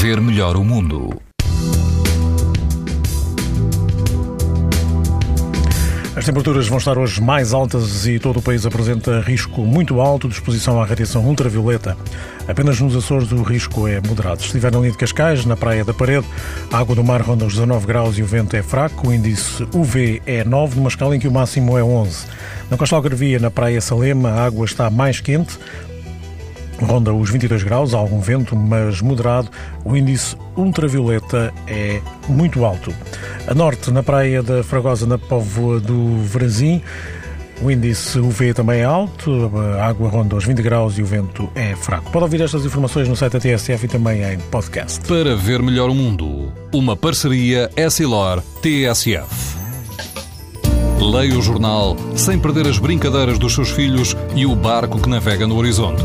ver melhor o mundo. As temperaturas vão estar hoje mais altas e todo o país apresenta risco muito alto de exposição à radiação ultravioleta. Apenas nos Açores o risco é moderado. Se estiver na linha de Cascais, na Praia da Parede, a água do mar ronda os 19 graus e o vento é fraco. O índice UV é 9, numa escala em que o máximo é 11. Na Costa Algarvia, na Praia Salema, a água está mais quente, ronda os 22 graus, há algum vento, mas moderado. O índice ultravioleta é muito alto. A norte, na praia da Fragosa, na Póvoa do Varazim, o índice UV também é alto, a água ronda os 20 graus e o vento é fraco. Pode ouvir estas informações no site da TSF e também em podcast. Para ver melhor o mundo, uma parceria Essilor-TSF. Leia o jornal sem perder as brincadeiras dos seus filhos e o barco que navega no horizonte.